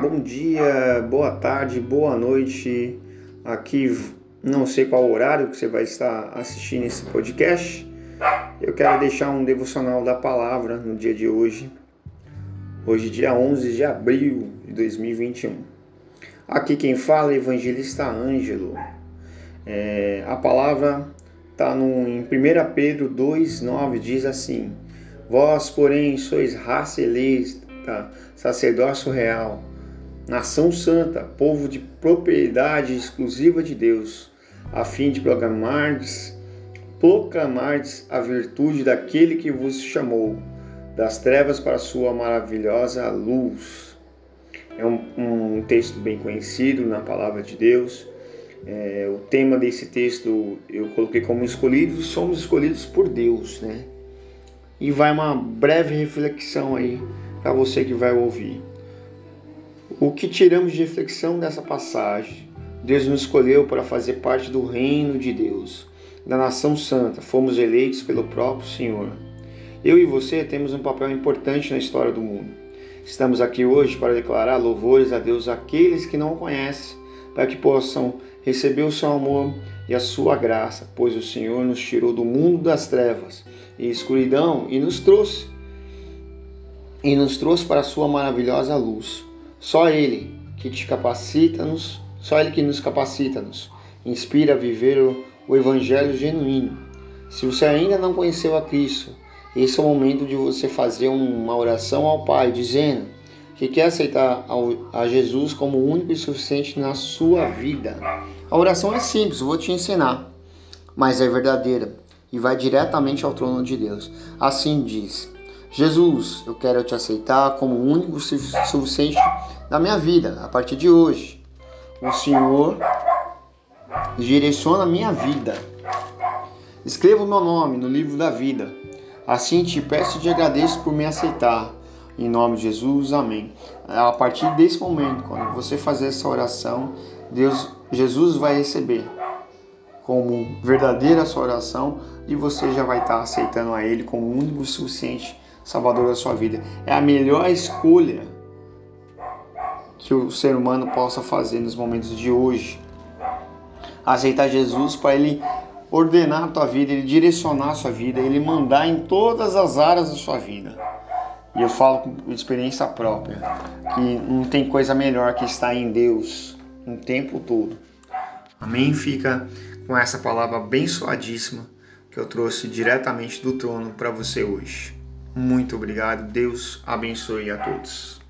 bom dia, boa tarde, boa noite. Aqui não sei qual horário que você vai estar assistindo esse podcast. Eu quero deixar um devocional da palavra no dia de hoje. Hoje, dia 11 de abril de 2021. Aqui quem fala é evangelista Ângelo. É, a palavra está em 1 Pedro 2,9, diz assim: Vós, porém, sois raça eleita, sacerdócio real, nação santa, povo de propriedade exclusiva de Deus, a fim de proclamardes, proclamardes a virtude daquele que vos chamou das trevas para a sua maravilhosa luz. É um, um texto bem conhecido na palavra de Deus. É, o tema desse texto eu coloquei como escolhidos, somos escolhidos por Deus, né? E vai uma breve reflexão aí para você que vai ouvir. O que tiramos de reflexão dessa passagem? Deus nos escolheu para fazer parte do reino de Deus, da nação santa. Fomos eleitos pelo próprio Senhor. Eu e você temos um papel importante na história do mundo. Estamos aqui hoje para declarar louvores a Deus àqueles que não o conhecem, para que possam receber o seu amor e a sua graça, pois o Senhor nos tirou do mundo das trevas e escuridão e nos trouxe e nos trouxe para a sua maravilhosa luz. Só ele que te capacita-nos, só ele que nos capacita-nos, inspira a viver o, o evangelho genuíno. Se você ainda não conheceu a Cristo, esse é o momento de você fazer uma oração ao Pai, dizendo que quer aceitar a Jesus como único e suficiente na sua vida. A oração é simples, vou te ensinar, mas é verdadeira e vai diretamente ao trono de Deus. Assim diz: Jesus, eu quero te aceitar como o único suficiente da minha vida a partir de hoje. O Senhor direciona a minha vida. Escreva o meu nome no livro da vida Assim te peço e te agradeço por me aceitar. Em nome de Jesus, amém. A partir desse momento, quando você fazer essa oração, Deus, Jesus vai receber como verdadeira sua oração e você já vai estar aceitando a Ele como único suficiente Salvador da sua vida. É a melhor escolha que o ser humano possa fazer nos momentos de hoje. Aceitar Jesus para Ele ordenar a tua vida, ele direcionar a sua vida, ele mandar em todas as áreas da sua vida. E eu falo com experiência própria, que não tem coisa melhor que estar em Deus o tempo todo. Amém? Fica com essa palavra abençoadíssima que eu trouxe diretamente do trono para você hoje. Muito obrigado. Deus abençoe a todos.